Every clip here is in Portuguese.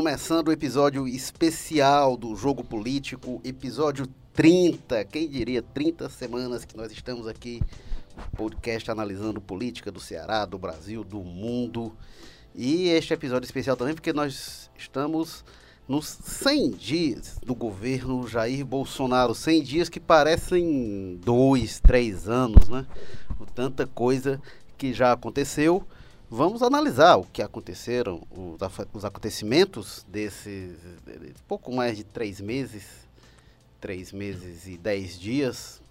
Começando o episódio especial do Jogo Político, episódio 30. Quem diria 30 semanas que nós estamos aqui, podcast analisando política do Ceará, do Brasil, do mundo. E este episódio especial também porque nós estamos nos 100 dias do governo Jair Bolsonaro. 100 dias que parecem dois, três anos, né? Tanta coisa que já aconteceu. Vamos analisar o que aconteceram, os, os acontecimentos desses pouco mais de três meses, três meses e dez dias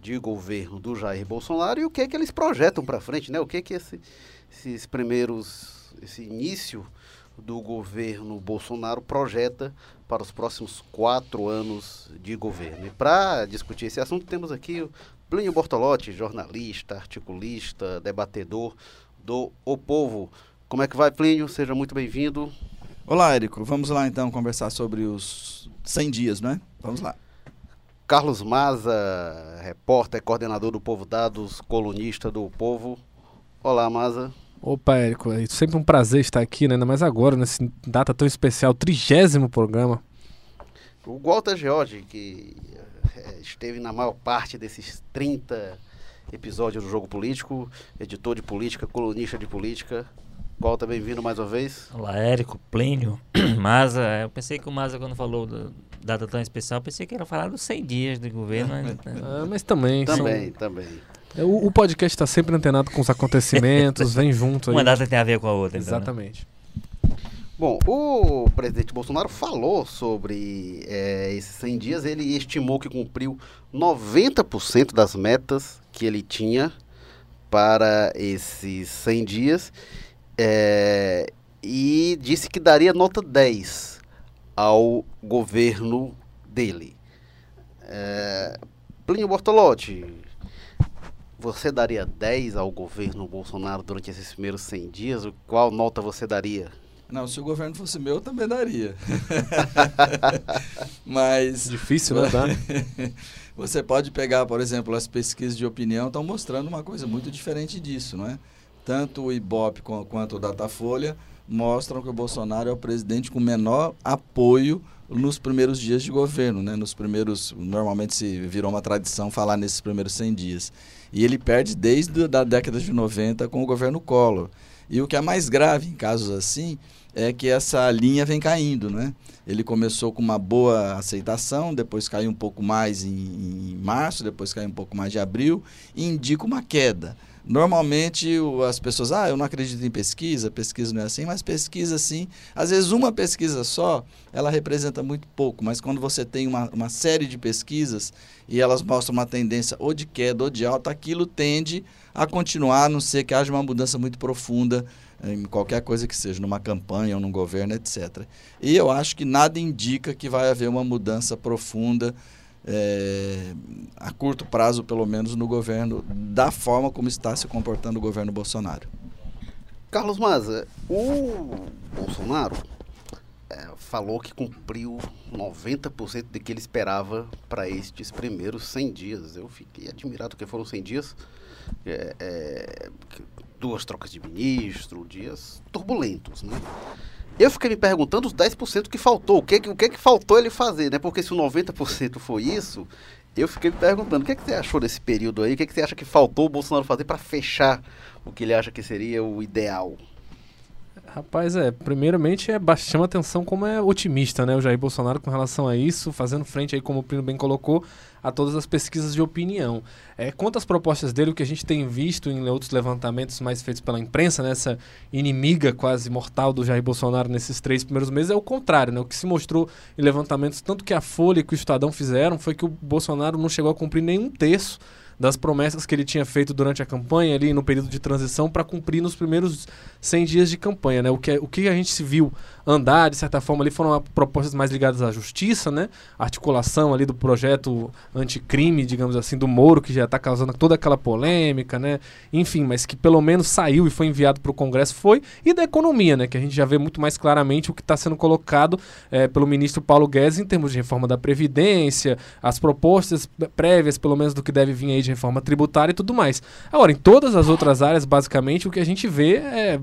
de governo do Jair Bolsonaro e o que é que eles projetam para frente, né? O que é que esse, esses primeiros, esse início do governo Bolsonaro projeta para os próximos quatro anos de governo. E para discutir esse assunto temos aqui o Plínio Bortolotti, jornalista, articulista, debatedor do O Povo. Como é que vai, Plínio? Seja muito bem-vindo. Olá, Érico. Vamos lá então conversar sobre os 100 dias, né? Vamos lá. Carlos Maza, repórter, coordenador do Povo Dados, colunista do Povo. Olá, Maza. Opa, Érico, é sempre um prazer estar aqui, né? ainda mais agora, nessa data tão especial, trigésimo programa. O Walter George, que é, esteve na maior parte desses 30 episódio do Jogo Político, editor de política, colunista de política. Volta, bem-vindo mais uma vez. Olá, Érico, Plínio, Maza. Eu pensei que o Maza, quando falou da data tão especial, pensei que era falar dos 100 dias de governo. mas, ah, mas também. Também, são... também. É, o, o podcast está sempre antenado com os acontecimentos, vem junto. Uma data tem a ver com a outra. Então, né? Bom, o presidente Bolsonaro falou sobre é, esses 100 dias. Ele estimou que cumpriu 90% das metas que ele tinha para esses 100 dias é, e disse que daria nota 10 ao governo dele. É, Plínio Bortolotti, você daria 10 ao governo Bolsonaro durante esses primeiros 100 dias? Qual nota você daria? Não, se o governo fosse meu, eu também daria. Mas. Difícil, né? Você pode pegar, por exemplo, as pesquisas de opinião estão mostrando uma coisa muito diferente disso, não é? Tanto o Ibope quanto o Datafolha mostram que o Bolsonaro é o presidente com menor apoio nos primeiros dias de governo, né? Nos primeiros, normalmente se virou uma tradição falar nesses primeiros 100 dias. E ele perde desde a década de 90 com o governo Collor. E o que é mais grave em casos assim é que essa linha vem caindo, né? Ele começou com uma boa aceitação, depois caiu um pouco mais em, em março, depois caiu um pouco mais de abril, e indica uma queda. Normalmente as pessoas, ah, eu não acredito em pesquisa, pesquisa não é assim, mas pesquisa sim. Às vezes uma pesquisa só, ela representa muito pouco, mas quando você tem uma, uma série de pesquisas e elas mostram uma tendência ou de queda ou de alta, aquilo tende a continuar, a não ser que haja uma mudança muito profunda em qualquer coisa que seja, numa campanha ou num governo, etc. E eu acho que nada indica que vai haver uma mudança profunda é, a curto prazo, pelo menos, no governo, da forma como está se comportando o governo Bolsonaro. Carlos Maza, o Bolsonaro é, falou que cumpriu 90% do que ele esperava para estes primeiros 100 dias. Eu fiquei admirado que foram 100 dias. É, é, duas trocas de ministro, dias turbulentos, né? Eu fiquei me perguntando os 10% que faltou, o que, o que que faltou ele fazer, né? Porque se o 90% foi isso, eu fiquei me perguntando, o que, que você achou desse período aí? O que, que você acha que faltou o Bolsonaro fazer para fechar o que ele acha que seria o ideal? Rapaz, é, primeiramente é, chama atenção como é otimista, né, o Jair Bolsonaro com relação a isso, fazendo frente aí, como o Plínio bem colocou, a todas as pesquisas de opinião. É, quanto às propostas dele, o que a gente tem visto em outros levantamentos mais feitos pela imprensa, nessa né, inimiga quase mortal do Jair Bolsonaro nesses três primeiros meses, é o contrário, né, o que se mostrou em levantamentos, tanto que a Folha e que o Estadão fizeram, foi que o Bolsonaro não chegou a cumprir nenhum terço das promessas que ele tinha feito durante a campanha ali no período de transição para cumprir nos primeiros 100 dias de campanha, né? O que, o que a gente se viu andar, de certa forma, ali foram propostas mais ligadas à justiça, né? Articulação ali do projeto anticrime, digamos assim, do Moro, que já está causando toda aquela polêmica, né? Enfim, mas que pelo menos saiu e foi enviado para o Congresso foi, e da economia, né? Que a gente já vê muito mais claramente o que está sendo colocado é, pelo ministro Paulo Guedes em termos de reforma da Previdência, as propostas prévias, pelo menos, do que deve vir aí de reforma tributária e tudo mais. Agora, em todas as outras áreas, basicamente, o que a gente vê é,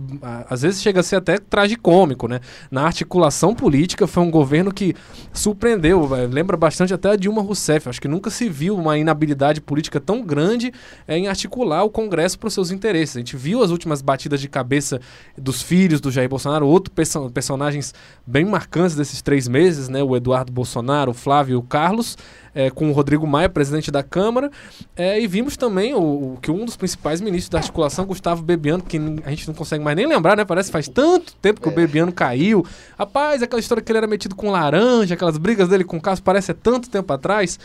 às vezes chega a ser até tragicômico, né? Na articulação política, foi um governo que surpreendeu. véio. Lembra bastante até a Dilma Rousseff. Acho que nunca se viu uma inabilidade política tão grande é, em articular o Congresso para os seus interesses. A gente viu as últimas batidas de cabeça dos filhos do Jair Bolsonaro, outros perso personagens bem marcantes desses três meses, né? O Eduardo Bolsonaro, o Flávio e o Carlos é, com o Rodrigo Maia, presidente da Câmara, é, e vimos também o, o, que um dos principais ministros da articulação, Gustavo Bebiano, que a gente não consegue mais nem lembrar, né? Parece que faz tanto tempo que é. o Bebiano caiu. Rapaz, aquela história que ele era metido com laranja, aquelas brigas dele com o Carlos, parece é tanto tempo atrás.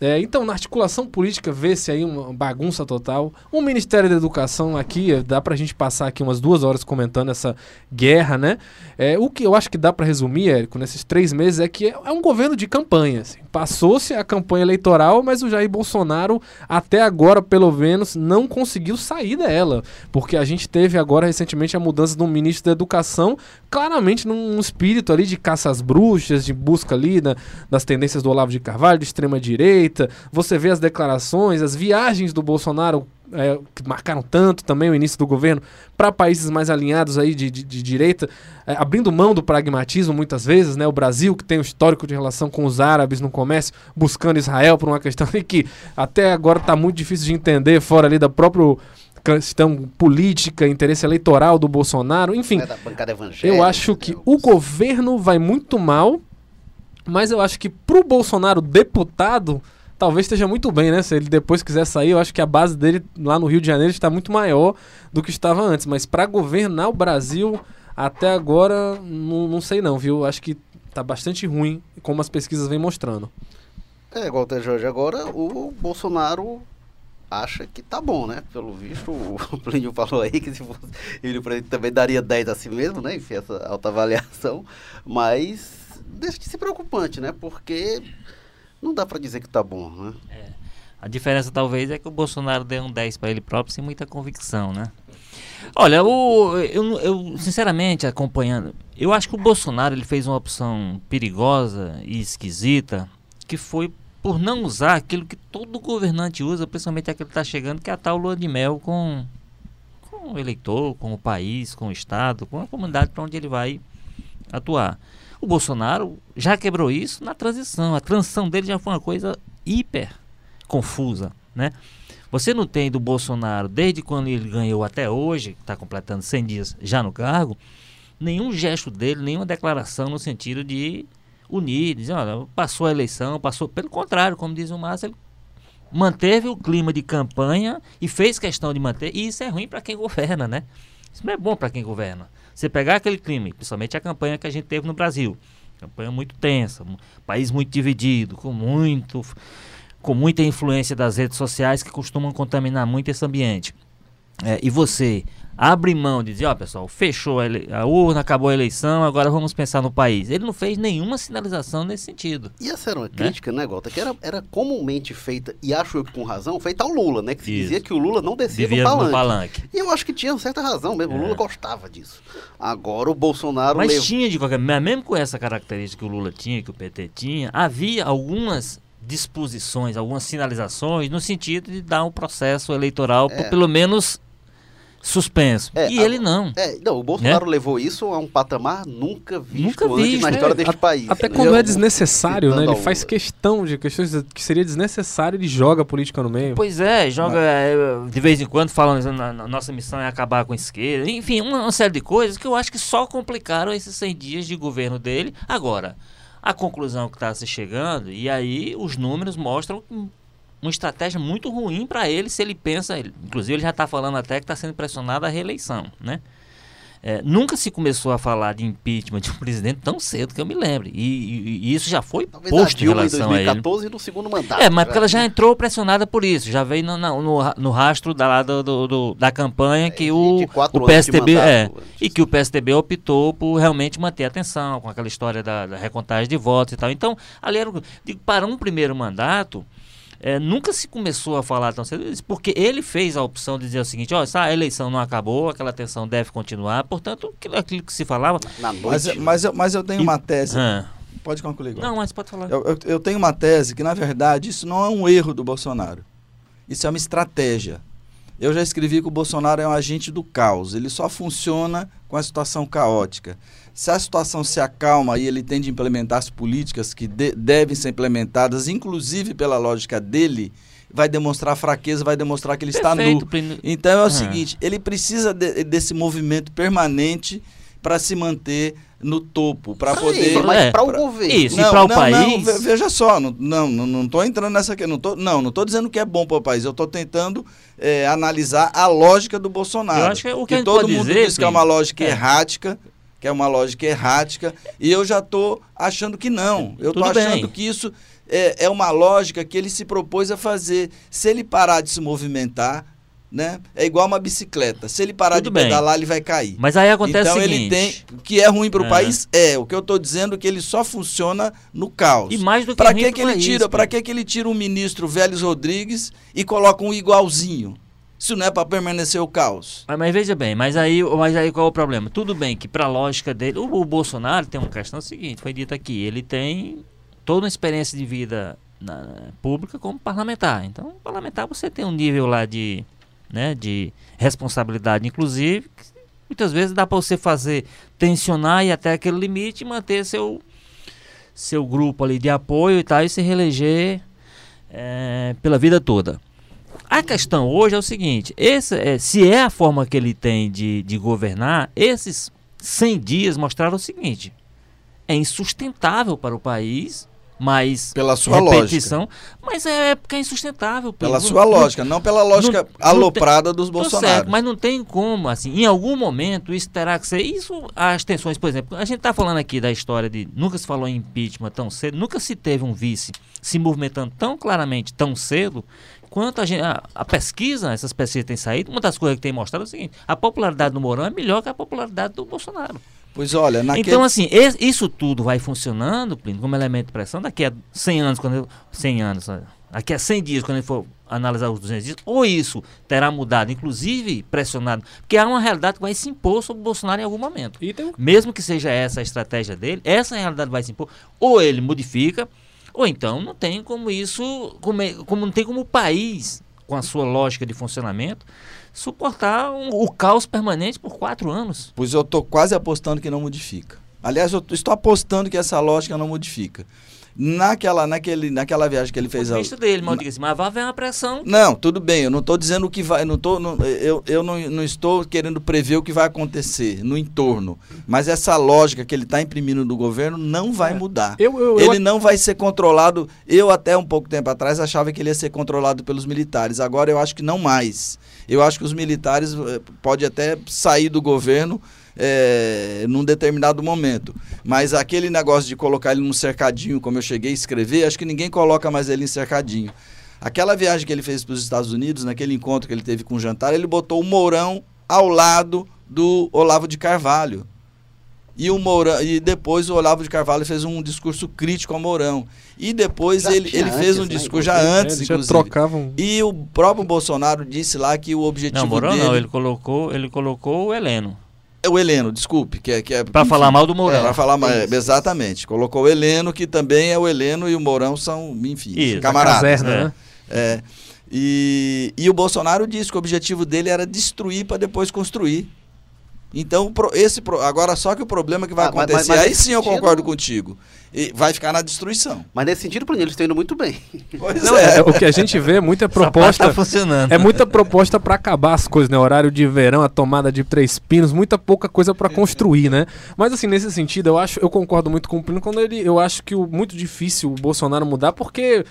É, então, na articulação política, vê-se aí uma bagunça total. O Ministério da Educação aqui, é, dá pra gente passar aqui umas duas horas comentando essa guerra, né? É, o que eu acho que dá para resumir, Érico, nesses três meses, é que é, é um governo de campanha. Assim. Passou-se a campanha eleitoral, mas o Jair Bolsonaro, até agora, pelo menos, não conseguiu sair dela. Porque a gente teve agora, recentemente, a mudança do ministro da Educação, claramente num espírito ali de caça às bruxas, de busca ali da, das tendências do Olavo de Carvalho, de extrema-direita, direita, você vê as declarações, as viagens do Bolsonaro é, que marcaram tanto também o início do governo para países mais alinhados aí de, de, de direita, é, abrindo mão do pragmatismo muitas vezes, né? O Brasil que tem um histórico de relação com os árabes no comércio, buscando Israel por uma questão que até agora está muito difícil de entender fora ali da própria questão política, interesse eleitoral do Bolsonaro, enfim. É eu acho que né? o governo vai muito mal, mas eu acho que pro Bolsonaro deputado talvez esteja muito bem, né? Se ele depois quiser sair, eu acho que a base dele lá no Rio de Janeiro está muito maior do que estava antes. Mas para governar o Brasil, até agora, não, não sei não, viu? Acho que tá bastante ruim, como as pesquisas vêm mostrando. É, igual o Jorge, agora o Bolsonaro acha que tá bom, né? Pelo visto, o Plínio falou aí que se fosse ele também daria 10 a si mesmo, né? Enfim, essa alta avaliação. Mas deixa de ser preocupante, né? Porque não dá para dizer que tá bom, né? É. A diferença talvez é que o Bolsonaro deu um 10 para ele próprio sem muita convicção, né? Olha, o, eu, eu, sinceramente acompanhando, eu acho que o Bolsonaro ele fez uma opção perigosa e esquisita, que foi por não usar aquilo que todo governante usa, principalmente aquele que está chegando, que é a tal lua de mel com, com o eleitor, com o país, com o Estado, com a comunidade para onde ele vai atuar. O Bolsonaro já quebrou isso na transição. A transição dele já foi uma coisa hiper confusa, né? Você não tem do Bolsonaro, desde quando ele ganhou até hoje, está completando 100 dias já no cargo, nenhum gesto dele, nenhuma declaração no sentido de unir, dizer, olha, passou a eleição, passou. Pelo contrário, como diz o Márcio, ele manteve o clima de campanha e fez questão de manter. E isso é ruim para quem governa, né? Isso não é bom para quem governa. Você pegar aquele crime, principalmente a campanha que a gente teve no Brasil, campanha muito tensa, um país muito dividido, com muito com muita influência das redes sociais que costumam contaminar muito esse ambiente. É, e você abre mão de dizer, ó oh, pessoal, fechou a, a, urna, acabou a eleição, agora vamos pensar no país. Ele não fez nenhuma sinalização nesse sentido. E essa era uma né? crítica, né, Gota, que era, era comumente feita, e acho eu que com razão, feita ao Lula, né? Que se dizia que o Lula não descia do palanque. palanque. E eu acho que tinha certa razão mesmo, é. o Lula gostava disso. Agora o Bolsonaro... Mas tinha de qualquer maneira, mesmo com essa característica que o Lula tinha, que o PT tinha, havia algumas disposições, algumas sinalizações no sentido de dar um processo eleitoral, é. pelo menos suspenso. É, e a, ele não. É, não, o Bolsonaro é? levou isso a um patamar nunca visto nunca antes visto, na história é. deste país. Até né? quando é desnecessário, né? Ele faz questão de questões que seria desnecessário, ele joga a política no meio. Pois é, joga é, de vez em quando falando na, na nossa missão é acabar com a esquerda. Enfim, uma, uma série de coisas que eu acho que só complicaram esses 100 dias de governo dele. Agora, a conclusão que está se chegando, e aí os números mostram uma estratégia muito ruim para ele se ele pensa, inclusive ele já está falando até que está sendo pressionado à reeleição, né? É, nunca se começou a falar de impeachment de um presidente tão cedo que eu me lembre. E, e, e isso já foi Talvez posto em relação em 2014 a ele. no segundo mandato. É, mas porque ela já entrou pressionada por isso. Já veio no, no, no rastro da, do, do, da campanha que é, o, o PSDB é, e que o PSDB optou por realmente manter a atenção com aquela história da, da recontagem de votos e tal. Então, ali era, digo, para um primeiro mandato, é, nunca se começou a falar tão cedo porque ele fez a opção de dizer o seguinte, ó, essa eleição não acabou, aquela tensão deve continuar, portanto, aquilo, aquilo que se falava... Na noite. Mas, mas, eu, mas eu tenho e, uma tese... Ah, pode concluir. Agora. Não, mas pode falar. Eu, eu, eu tenho uma tese que, na verdade, isso não é um erro do Bolsonaro. Isso é uma estratégia. Eu já escrevi que o Bolsonaro é um agente do caos. Ele só funciona com a situação caótica. Se a situação se acalma e ele tem de implementar as políticas que de devem ser implementadas, inclusive pela lógica dele, vai demonstrar fraqueza, vai demonstrar que ele Perfeito, está nu. Então é o Ah. seguinte, ele precisa de- desse movimento permanente para se manter no topo, para poder mas É, para o governo. Isso. E pra o país? ve- veja só, não, não, não, não tô entrando nessa aqui, não tô, não, não tô dizendo que é bom para o país, eu tô tentando é, analisar a lógica do Bolsonaro. Eu acho que o que a gente todo pode mundo dizer, diz que é uma lógica é. errática, que é uma lógica errática, e eu já tô achando que não. Eu bem. achando que isso é, é uma lógica que ele se propôs a fazer. Se ele parar de se movimentar, né? É igual uma bicicleta. Se ele parar Tudo de bem. pedalar, ele vai cair. Mas aí acontece então o ele seguinte. tem. O que é ruim para o É. país é. O que eu estou dizendo é que ele só funciona no caos. E mais do que ruim que, que ele país, tira? Para que, que ele tira um ministro Vélez Rodrigues e coloca um igualzinho? Isso não é para permanecer o caos. Mas, mas veja bem, mas aí, mas aí qual é o problema? Tudo bem que para a lógica dele, o, o Bolsonaro tem uma questão seguinte, foi dito aqui, ele tem toda uma experiência de vida na- pública como parlamentar. Então, parlamentar você tem um nível lá de, né, de responsabilidade, inclusive, que muitas vezes dá para você fazer tensionar e até aquele limite manter seu seu grupo ali de apoio e tal e se reeleger eh, pela vida toda. A questão hoje é o seguinte: esse, é, se é a forma que ele tem de, de governar, esses 100 dias mostraram o seguinte: é insustentável para o país, mas Pela sua repetição, mas é porque é insustentável. Pela Não- sua não- lógica, não pela lógica não aloprada dos Tô Bolsonaro. certo, mas não tem como, assim, em algum momento isso terá que ser. Isso, as tensões, por exemplo, a gente está falando aqui da história de. Nunca se falou em impeachment tão cedo, nunca se teve um vice se movimentando tão claramente tão cedo. Quanto a, gente, a, a pesquisa, essas pesquisas têm saído, uma das coisas que tem mostrado é o seguinte: a popularidade do Mourão é melhor que a popularidade do Bolsonaro. Pois olha, naquele... Então, assim, isso tudo vai funcionando, Plínio, como elemento de pressão, daqui a 100 anos, quando eu, 100 anos, daqui a 100 dias, quando a gente for analisar os 200 dias, ou isso terá mudado, inclusive pressionado, porque há uma realidade que vai se impor sobre o Bolsonaro em algum momento. Tem Mesmo que seja essa a estratégia dele, essa realidade vai se impor, ou ele modifica, ou então não tem como isso, como, é- como não tem como o país, com a sua lógica de funcionamento, suportar um- o caos permanente por quatro anos. Pois eu estou quase apostando que não modifica. Aliás, eu estou apostando que essa lógica não modifica. Naquela, naquele, naquela viagem que ele fez... do a- ponto de vista dele, mas eu digo assim, mas vai haver uma pressão. Não, tudo bem, eu não estou dizendo o que vai. Não tô, não- eu eu não, não estou querendo prever o que vai acontecer no entorno. Mas essa lógica que ele está imprimindo no governo não vai É. mudar. Eu, eu, eu, Ele não vai ser controlado. Eu, até um pouco tempo atrás, achava que ele ia ser controlado pelos militares. Agora eu acho que não mais. Eu acho que os militares eh, pode até sair do governo eh, num determinado momento. Mas aquele negócio de colocar ele num cercadinho, como eu cheguei a escrever, acho que ninguém coloca mais ele em cercadinho. Aquela viagem que ele fez para os Estados Unidos, naquele encontro que ele teve com o jantar, ele botou o Mourão ao lado do Olavo de Carvalho. E, o Mourão, e depois o Olavo de Carvalho fez um discurso crítico ao Mourão. E depois Já ele, ele fez um antes, né, discurso já inclusive. antes, eles já inclusive. trocavam. E o próprio Bolsonaro disse lá que o objetivo Não, Mourão dele... não, ele colocou, ele colocou o Heleno. O Heleno, desculpe. Que é, que é, enfim, falar mal do Mourão. É, pra falar mal, é, exatamente. Colocou o Heleno, que também é o Heleno e o Mourão são, enfim, Isso, camaradas. caserna, né? né? É. E, e o Bolsonaro disse que o objetivo dele era destruir para depois construir. Então, esse agora só que o problema que vai Ah, acontecer, mas- mas aí sim eu sentido- concordo contigo, e vai ficar na destruição. Mas nesse sentido, Plínio, eles estão indo muito bem. Pois Não, é. é, o que a gente vê é muita parte proposta. tá funcionando. É muita proposta pra acabar as coisas, né? Horário de verão, a tomada de três pinos, muita pouca coisa pra construir, né? Mas assim, nesse sentido, eu acho, eu concordo muito com o Plínio quando ele, eu acho que o muito difícil o Bolsonaro mudar porque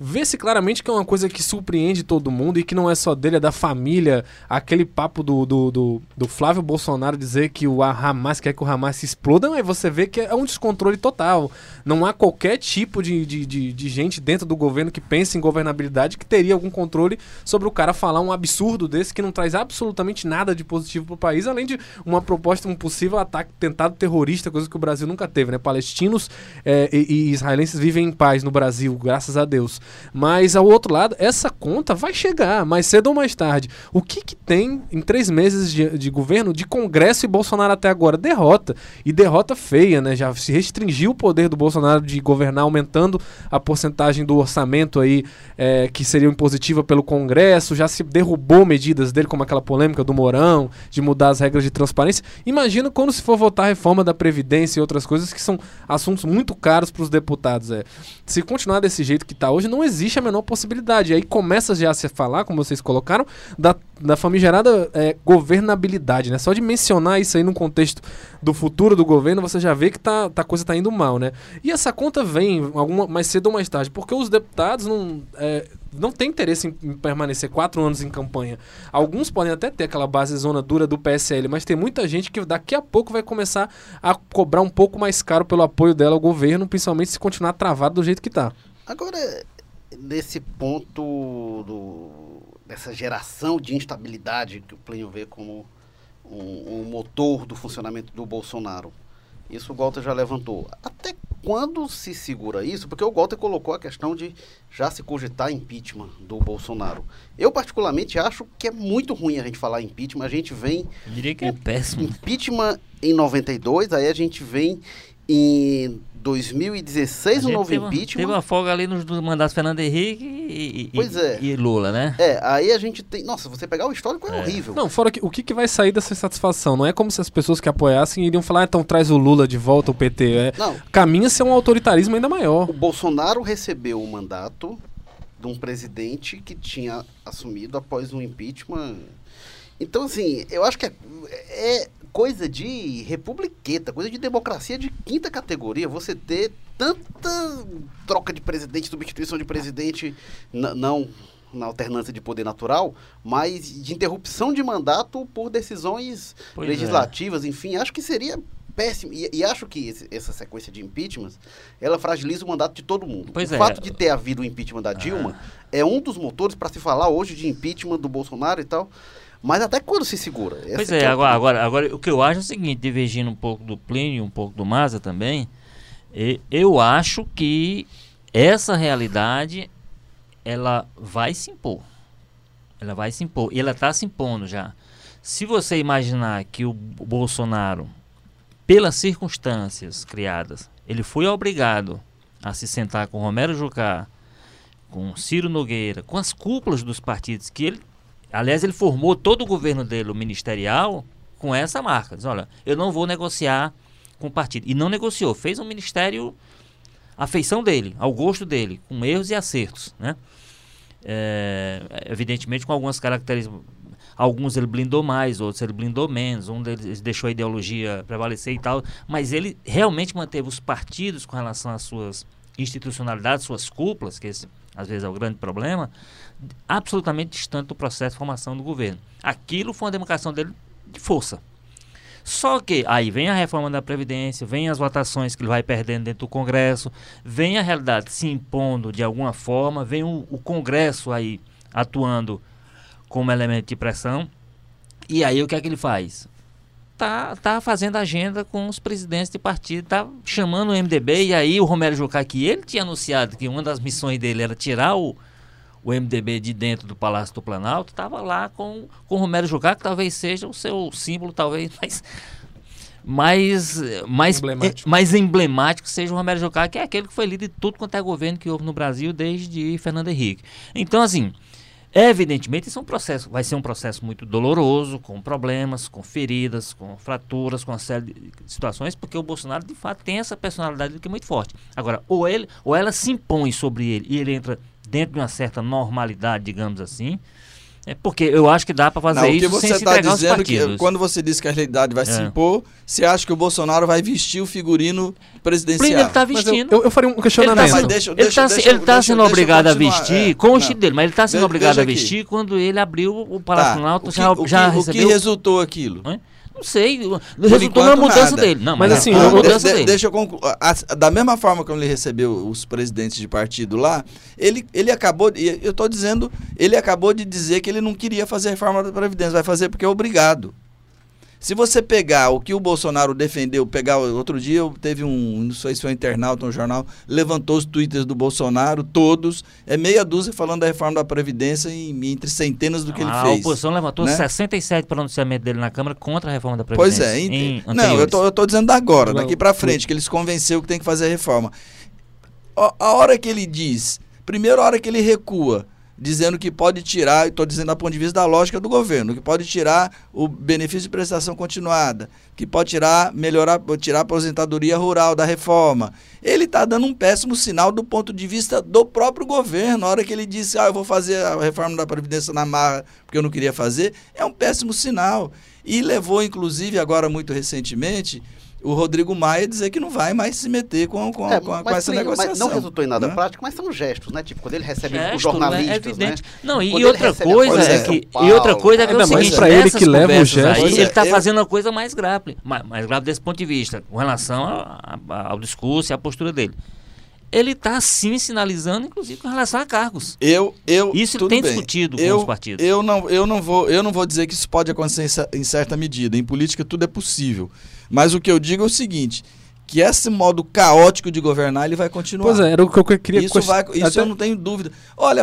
vê-se claramente que é uma coisa que surpreende todo mundo e que não é só dele, é da família. Aquele papo do, do, do, do Flávio Bolsonaro dizer que o Hamas quer que o Hamas exploda, aí você vê que é um descontrole total. Não há qualquer tipo de, de, de, de gente dentro do governo que pense em governabilidade que teria algum controle sobre o cara falar um absurdo desse que não traz absolutamente nada de positivo pro país, além de uma proposta, um possível ataque tentado terrorista, coisa que o Brasil nunca teve, né? Palestinos eh, e, e israelenses vivem em paz no Brasil, graças a Deus. Mas ao outro lado, essa conta vai chegar mais cedo ou mais tarde. O que que tem em três meses de, de governo de Congresso e Bolsonaro até agora? Derrota. E derrota feia, né? Já se restringiu o poder do Bolsonaro de governar, aumentando a porcentagem do orçamento aí é, que seria impositiva pelo Congresso, já se derrubou medidas dele, como aquela polêmica do Mourão, de mudar as regras de transparência. Imagina quando se for votar a reforma da Previdência e outras coisas que são assuntos muito caros para os deputados. É. Se continuar desse jeito que está hoje, não existe a menor possibilidade. E aí começa já a se falar, como vocês colocaram, da, da famigerada é, governabilidade, né? Só de mencionar isso aí no contexto do futuro do governo, você já vê que tá, tá, a coisa está indo mal, né? E essa conta vem alguma, mais cedo ou mais tarde, porque os deputados não, é, não têm interesse em, em, permanecer quatro anos em campanha. Alguns podem até ter aquela base zona dura do PSL, mas tem muita gente que daqui a pouco vai começar a cobrar um pouco mais caro pelo apoio dela ao governo, principalmente se continuar travado do jeito que está. Agora, nesse ponto do, dessa geração de instabilidade que o Plínio vê como um, um motor do funcionamento do Bolsonaro. Isso o Walter já levantou. Até quando se segura isso? Porque o Walter colocou a questão de já se cogitar impeachment do Bolsonaro. Eu, particularmente, acho que é muito ruim a gente falar impeachment. A gente vem. Eu diria que é péssimo. Impeachment em 92, aí a gente vem em 2016 um novo teve impeachment. Uma, teve uma folga ali nos mandatos Fernando Henrique e, pois e, é. e Lula, né? É, aí a gente tem. Nossa, você pegar o histórico é, é. horrível. Não, fora que o que, que vai sair dessa satisfação? Não é como se as pessoas que apoiassem iriam falar, ah, então traz o Lula de volta, o PT. É, Não. Caminha-se a um autoritarismo ainda maior. O Bolsonaro recebeu o mandato de um presidente que tinha assumido após um impeachment. Então, assim, eu acho que é, é coisa de republiqueta, coisa de democracia de quinta categoria. Você ter tanta troca de presidente, substituição de presidente, não na alternância de poder natural, mas de interrupção de mandato por decisões pois é. legislativas, é. enfim, acho que seria péssimo. E, e acho que esse, essa sequência de impeachments, ela fragiliza o mandato de todo mundo. Pois o é. fato de ter havido o impeachment da Dilma ah. é um dos motores para se falar hoje de impeachment do Bolsonaro e tal. Mas até quando se segura? Pois é, é agora, agora, agora o que eu acho é o seguinte, divergindo um pouco do Plínio, um pouco do Maza também, eu acho que essa realidade ela vai se impor. Ela vai se impor. E ela está se impondo já. Se você imaginar que o Bolsonaro, pelas circunstâncias criadas, ele foi obrigado a se sentar com Romero Jucá, com Ciro Nogueira, com as cúpulas dos partidos que ele Aliás, ele formou todo o governo dele, o ministerial, com essa marca. Diz, olha, eu não vou negociar com o partido. E não negociou. Fez um ministério à feição dele, ao gosto dele, com erros e acertos. Né? É, evidentemente com algumas características. Alguns ele blindou mais, outros ele blindou menos. Um deles deixou a ideologia prevalecer e tal. Mas ele realmente manteve os partidos com relação às suas institucionalidades, suas cúpulas, que esse às vezes é o grande problema, absolutamente distante do processo de formação do governo. Aquilo foi uma demarcação dele de força. Só que aí vem a reforma da Previdência, vem as votações que ele vai perdendo dentro do Congresso, vem a realidade se impondo de alguma forma, vem o, o Congresso aí atuando como elemento de pressão. E aí o que é que ele faz? Tá, tá fazendo agenda com os presidentes de partido, tá chamando o MDB, e aí o Romero Jucá, que ele tinha anunciado que uma das missões dele era tirar o, o MDB de dentro do Palácio do Planalto, estava lá com, com o Romero Jucá, que talvez seja o seu símbolo, talvez mais, mais, mais, emblemático. mais emblemático seja o Romero Jucá, que é aquele que foi líder de tudo quanto é governo que houve no Brasil desde Fernando Henrique. Então, assim, evidentemente, isso é um processo, vai ser um processo muito doloroso, com problemas, com feridas, com fraturas, com uma série de situações, porque o Bolsonaro, de fato, tem essa personalidade que é muito forte. Agora, ou, ele, ou ela se impõe sobre ele e ele entra dentro de uma certa normalidade, digamos assim. É porque eu acho que dá para fazer não, isso você sem se tá dizendo que quando você diz que a realidade vai é. se impor, você acha que o Bolsonaro vai vestir o figurino presidencial? Ele está vestindo. Eu, eu, eu, faria um questionamento. Ele está tá sendo obrigado a vestir é, com o estilo dele, mas ele está sendo obrigado a vestir quando ele abriu o Palácio tá. Planalto, já, o que, já o recebeu... O que resultou aquilo? É? Não sei. resultou na mudança nada. dele. Não, mas, mas assim, a, mudança de, dele. Deixa eu concluir. Da mesma forma que ele recebeu os presidentes de partido lá, ele, ele acabou. Eu estou dizendo, ele acabou de dizer que ele não queria fazer reforma da Previdência. Vai fazer porque é obrigado. Se você pegar o que o Bolsonaro defendeu, pegar outro dia, teve um, não sei se foi um internauta, um jornal, levantou os twitters do Bolsonaro, todos, é meia dúzia falando da reforma da Previdência em, entre centenas do que a ele fez. A oposição levantou né? 67 pronunciamento dele na Câmara contra a reforma da Previdência. Pois é, em, não, eu tô, eu tô dizendo agora, daqui para frente, que eles convenceu que tem que fazer a reforma. A, a hora que ele diz, primeira hora que ele recua, dizendo que pode tirar, estou dizendo a ponto de vista da lógica do governo, que pode tirar o benefício de prestação continuada, que pode tirar, melhorar, tirar a aposentadoria rural da reforma. Ele está dando um péssimo sinal do ponto de vista do próprio governo. Na hora que ele disse, ah, eu vou fazer a reforma da Previdência na marra porque eu não queria fazer, é um péssimo sinal. E levou, inclusive, agora muito recentemente, o Rodrigo Maia dizer que não vai mais se meter com, com, é, com, com essa sim, negociação. não resultou em nada né? prático, mas são gestos, né? Tipo, quando ele recebe Gesto, os jornalistas, é evidente. Né? Não, e, e outra coisa é que Paulo, e outra coisa é que é o seguinte, para ele que leva o gesto, aí, ele está eu... fazendo uma coisa mais grave, mais, mais grave desse ponto de vista, com relação a, a, ao discurso e à postura dele ele está sim sinalizando, inclusive com relação a cargos. Eu, eu, isso tem bem. discutido eu, com os partidos. Eu não, eu não vou, eu não vou dizer que isso pode acontecer em certa medida. Em política tudo é possível. Mas o que eu digo é o seguinte: que esse modo caótico de governar ele vai continuar. Pois é, era o que eu queria Isso, vai, isso Até... eu não tenho dúvida. Olha,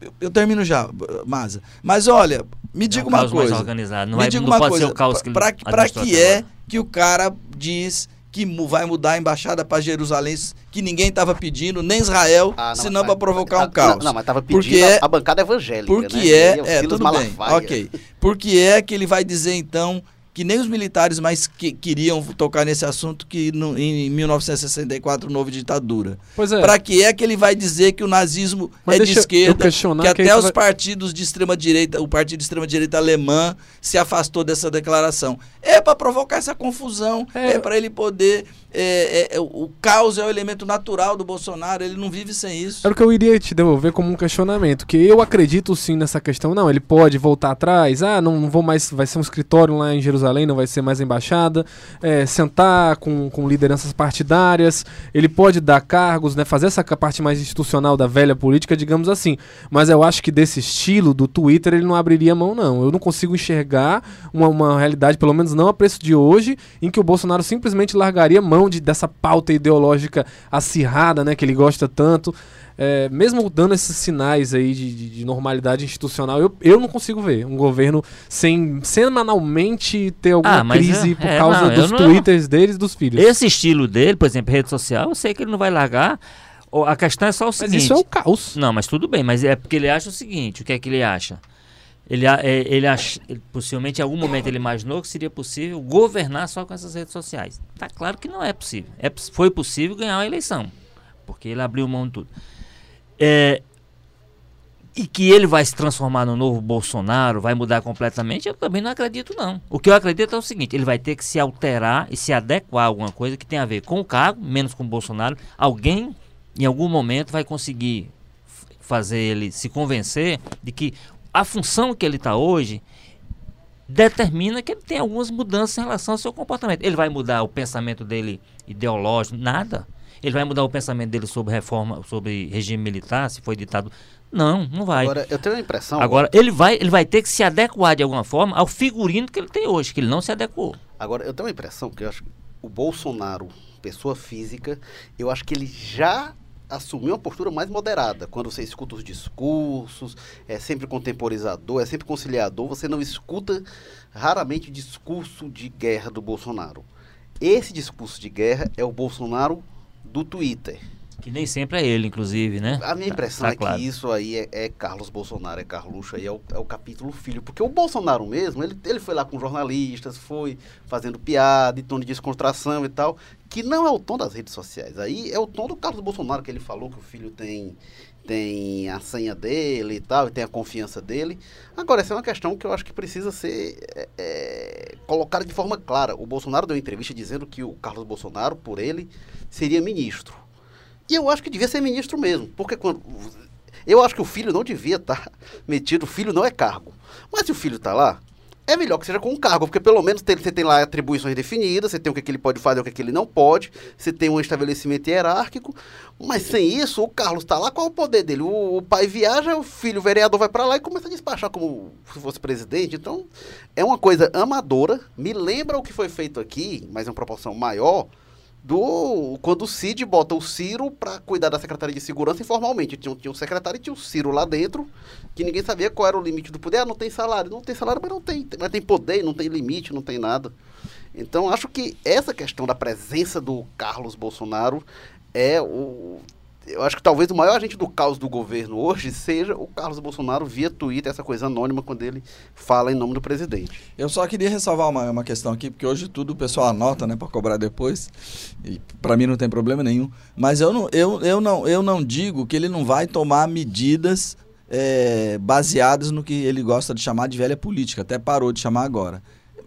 eu, eu termino já, Maza. Mas olha, me diga é um uma caos coisa. Mais organizado. Não me é, diga não uma pode coisa. Ser o caos que para que é que o cara diz que vai mudar a embaixada para Jerusalém, que ninguém estava pedindo, nem Israel, ah, não, senão para provocar um caos. Não, não mas estava pedindo porque a, a bancada evangélica. Porque né? é, é, tudo bem, ok. Porque é que ele vai dizer então que nem os militares mais que, queriam tocar nesse assunto que no, em 1964 houve ditadura. Pois é. Para que é que ele vai dizer que o nazismo Mas é de esquerda, que até que os vai... partidos de extrema direita, o partido de extrema direita alemã se afastou dessa declaração. É para provocar essa confusão, é, é para ele poder é, é, o caos é o elemento natural do Bolsonaro, ele não vive sem isso. Era o que eu iria te devolver como um questionamento, que eu acredito sim nessa questão, não, ele pode voltar atrás, ah, não, não vou mais, vai ser um escritório lá em Jerusalém, não vai ser mais embaixada, é, sentar com, com lideranças partidárias, ele pode dar cargos, né, fazer essa parte mais institucional da velha política, digamos assim, mas eu acho que desse estilo do Twitter ele não abriria mão não, eu não consigo enxergar uma, uma realidade, pelo menos não a preço de hoje, em que o Bolsonaro simplesmente largaria mão mão de, dessa pauta ideológica acirrada, né, que ele gosta tanto. É, mesmo dando esses sinais aí de, de, de, normalidade institucional, eu, eu não consigo ver um governo sem semanalmente ter alguma ah, crise por é, causa não, dos twitters não, deles e dos filhos. Esse estilo dele, por exemplo, rede social, eu sei que ele não vai largar. A questão é só o seguinte. Mas isso é o caos. Não, mas tudo bem, mas é porque ele acha o seguinte: o que é que ele acha? Ele, é, ele, possivelmente em algum momento ele imaginou que seria possível governar só com essas redes sociais. Está claro que não é possível. É, foi possível ganhar uma eleição, porque ele abriu mão de tudo. É, e que ele vai se transformar no novo Bolsonaro, vai mudar completamente, eu também não acredito não. O que eu acredito é o seguinte, ele vai ter que se alterar e se adequar a alguma coisa que tem a ver com o cargo, menos com o Bolsonaro. Alguém, em algum momento, vai conseguir fazer ele se convencer de que a função que ele está hoje determina que ele tem algumas mudanças em relação ao seu comportamento. Ele vai mudar o pensamento dele ideológico? Nada. Ele vai mudar o pensamento dele sobre reforma, sobre regime militar, se foi ditado? Não, não vai. Agora, eu tenho a impressão. Agora, ele vai, ele vai ter que se adequar de alguma forma ao figurino que ele tem hoje, que ele não se adequou. Agora, eu tenho a impressão que eu acho que o Bolsonaro, pessoa física, eu acho que ele já assumir uma postura mais moderada. Quando você escuta os discursos, é sempre contemporizador, é sempre conciliador, você não escuta raramente discurso de guerra do Bolsonaro. Esse discurso de guerra é o Bolsonaro do Twitter. Que nem sempre é ele, inclusive, né? A minha impressão tá, tá é claro. que isso aí é, é, Carlos Bolsonaro, é Carluxo, aí é o, é o capítulo filho. Porque o Bolsonaro mesmo, ele, ele foi lá com jornalistas, foi fazendo piada, e tom de descontração e tal, que não é o tom das redes sociais. Aí é o tom do Carlos Bolsonaro, que ele falou que o filho tem, tem a senha dele e tal, e tem a confiança dele. Agora, essa é uma questão que eu acho que precisa ser é, é colocada de forma clara. O Bolsonaro deu uma entrevista dizendo que o Carlos Bolsonaro, por ele, seria ministro. E eu acho que devia ser ministro mesmo, porque quando. Eu acho que o filho não devia estar tá metido, o filho não é cargo. Mas se o filho está lá, é melhor que seja com um cargo, porque pelo menos tem, você tem lá atribuições definidas, você tem o que, que ele pode fazer, o que, que ele não pode, você tem um estabelecimento hierárquico, mas sem isso, o Carlos está lá, qual é o poder dele? O, o pai viaja, o filho o vereador vai para lá e começa a despachar como se fosse presidente. Então, é uma coisa amadora, me lembra o que foi feito aqui, mas em uma proporção maior, do quando o Cid bota o Ciro para cuidar da Secretaria de Segurança informalmente. Tinha, tinha um secretário e tinha o Ciro lá dentro, que ninguém sabia qual era o limite do poder. Ah, não tem salário. Não tem salário, mas não tem. Mas tem poder, não tem limite, não tem nada. Então, acho que essa questão da presença do Carlos Bolsonaro é o, eu acho que talvez o maior agente do caos do governo hoje seja o Carlos Bolsonaro via Twitter, essa coisa anônima quando ele fala em nome do presidente. Eu só queria ressalvar uma, uma questão aqui, porque hoje tudo o pessoal anota, né, para cobrar depois. E para mim não tem problema nenhum. Mas eu não, eu, eu, não, eu não digo que ele não vai tomar medidas é, baseadas no que ele gosta de chamar de velha política. Até parou de chamar agora.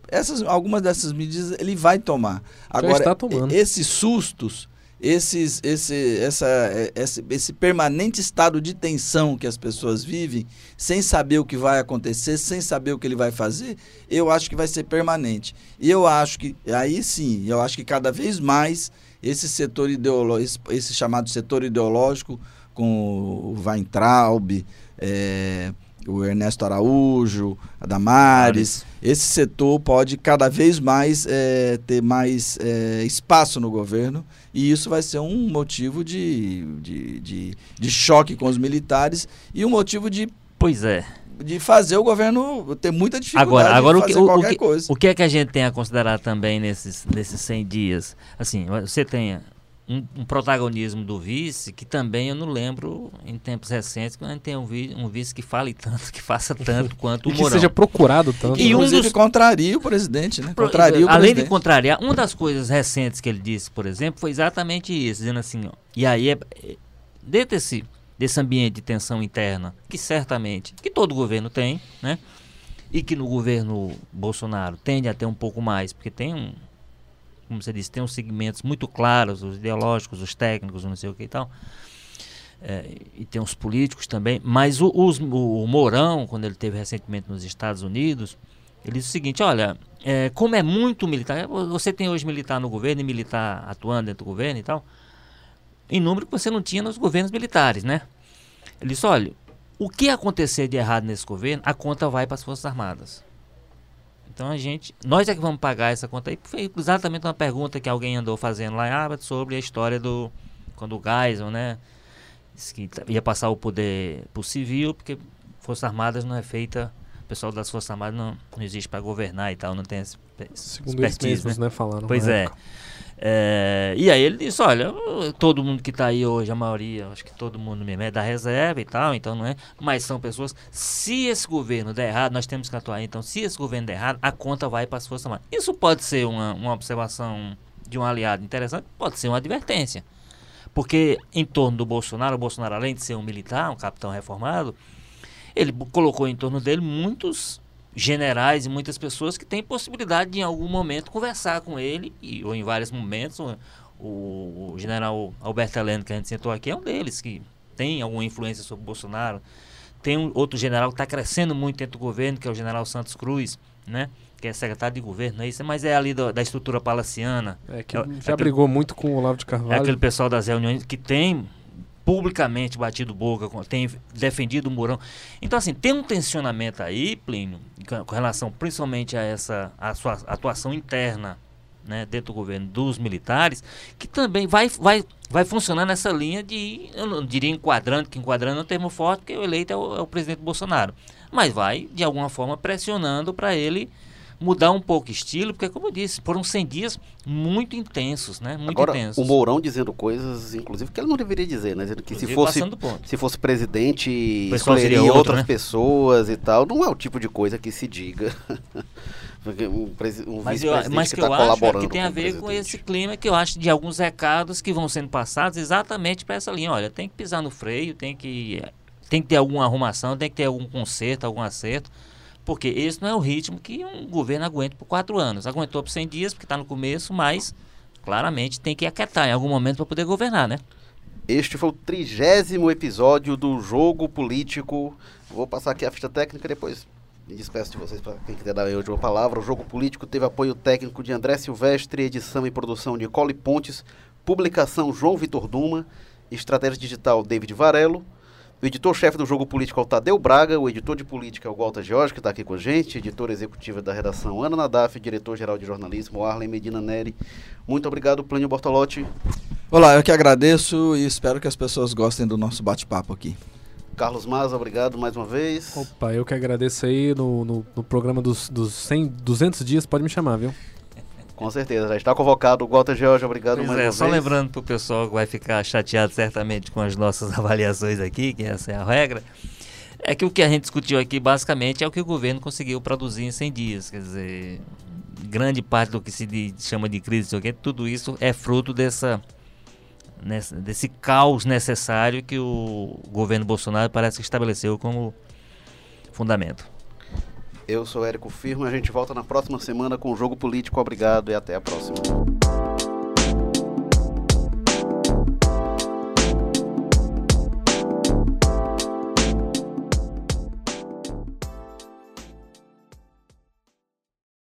Essas, algumas dessas medidas ele vai tomar. Agora, esses sustos esses, esse, essa, esse, esse permanente estado de tensão que as pessoas vivem, sem saber o que vai acontecer, sem saber o que ele vai fazer, eu acho que vai ser permanente. E eu acho que, aí sim, eu acho que cada vez mais esse setor ideológico, esse chamado setor ideológico, com o Weintraub, é, o Ernesto Araújo, a Damares, esse setor pode cada vez mais é, ter mais é, espaço no governo e isso vai ser um motivo de, de, de, de choque com os militares e um motivo de. Pois é de fazer o governo ter muita dificuldade agora, agora de fazer o que, qualquer o que, coisa. O que é que a gente tem a considerar também nesses, nesses 100 dias? Assim, você tem um, um, protagonismo do vice que também eu não lembro em tempos recentes que a gente tem um, vi, um vice que fale tanto, que faça tanto quanto e o que Mourão. seja procurado tanto. E um dos... contraria o presidente, né? Contraria o Além presidente. de contrariar, uma das coisas recentes que ele disse, por exemplo, foi exatamente isso, dizendo assim, ó, e aí é, é dentro desse, desse ambiente de tensão interna, que certamente, que todo governo tem, né? E que no governo Bolsonaro tende a ter um pouco mais, porque tem um, como você disse, tem uns segmentos muito claros, os ideológicos, os técnicos, não sei o que e tal. É, e tem os políticos também. Mas o, os, o, Mourão, quando ele teve recentemente nos Estados Unidos, ele disse o seguinte: olha, é, como é muito militar, você tem hoje militar no governo e militar atuando dentro do governo e tal, em número que você não tinha nos governos militares, né? Ele disse: olha, o que acontecer de errado nesse governo, a conta vai para as Forças Armadas. Então a gente, nós é que vamos pagar essa conta aí. Foi exatamente uma pergunta que alguém andou fazendo lá em Harvard sobre a história do quando o Geisel, né, disse que ia passar o poder para o civil, porque Forças Armadas não é feita, o pessoal das Forças Armadas não, não existe para governar e tal, não tem esse, Segundo eles mesmos, né, falaram. Pois é. É, e aí ele disse, olha, todo mundo que está aí hoje, a maioria, acho que todo mundo mesmo é da reserva e tal, então não é, mas são pessoas, se esse governo der errado, nós temos que atuar, então se esse governo der errado, a conta vai para as Forças Armadas. Isso pode ser uma, uma observação de um aliado interessante, pode ser uma advertência. Porque em torno do Bolsonaro, o Bolsonaro além de ser um militar, um capitão reformado, ele colocou em torno dele muitos generais e muitas pessoas que têm possibilidade de em algum momento conversar com ele, e, ou em vários momentos. O, o, o general Alberto Heleno, que a gente sentou aqui, é um deles que tem alguma influência sobre o Bolsonaro. Tem um outro general que está crescendo muito dentro do governo, que é o general Santos Cruz, né? que é secretário de governo, é isso, mas é ali do, da estrutura palaciana. É, que é, já é brigou muito com o Olavo de Carvalho. É aquele pessoal das reuniões que tem publicamente batido boca, tem defendido o Mourão. Então, assim, tem um tensionamento aí, Plínio, com relação principalmente a essa a sua atuação interna né, dentro do governo dos militares, que também vai, vai, vai funcionar nessa linha de, eu não diria enquadrando, que enquadrando é um termo forte, porque o eleito é o, é o presidente Bolsonaro. Mas vai, de alguma forma, pressionando para ele mudar um pouco o estilo, porque como eu disse, foram 100 dias muito intensos, né? Muito Agora, intensos. o Mourão dizendo coisas, inclusive, que ele não deveria dizer, né? Dizendo que se fosse, se fosse presidente, escolheria outro, outras né? pessoas e tal. Não é o tipo de coisa que se diga. um, um mas eu, mas que, que eu tá acho é que tem a ver com esse clima que eu acho de alguns recados que vão sendo passados exatamente para essa linha. Olha, tem que pisar no freio, tem que, tem que ter alguma arrumação, tem que ter algum conserto, algum acerto porque esse não é o ritmo que um governo aguenta por quatro anos. Aguentou por 100 dias, porque está no começo, mas claramente tem que aquietar em algum momento para poder governar, né? Este foi o trigésimo episódio do Jogo Político. Vou passar aqui a ficha técnica depois Me despeço de vocês para quem quiser dar a última palavra. O jogo político teve apoio técnico de André Silvestre, edição e produção de Cole Pontes, publicação João Vitor Duma, estratégia digital David Varelo. O editor-chefe do Jogo Político é o Tadeu Braga, o editor de política é o Walter Jorge, que está aqui com a gente, editora executiva da redação Ana Nadaf, diretor-geral de jornalismo Arlen Medina Neri. Muito obrigado, Plínio Bortolotti. Olá, eu que agradeço e espero que as pessoas gostem do nosso bate-papo aqui. Carlos Maza, obrigado mais uma vez. Opa, eu que agradeço aí no, no, no programa dos, dos 100, 200 dias, pode me chamar, viu? Com certeza, já está convocado o Walter George, obrigado Pois mais é, uma só vez. lembrando pro pessoal que vai ficar chateado certamente com as nossas avaliações aqui, que essa é a regra, é que o que a gente discutiu aqui basicamente é o que o governo conseguiu produzir em 100 dias. Quer dizer, grande parte do que se chama de crise, o tudo isso é fruto dessa, desse caos necessário que o governo Bolsonaro parece que estabeleceu como fundamento. Eu sou Érico Firmo, a gente volta na próxima semana com o Jogo Político. Obrigado e até a próxima.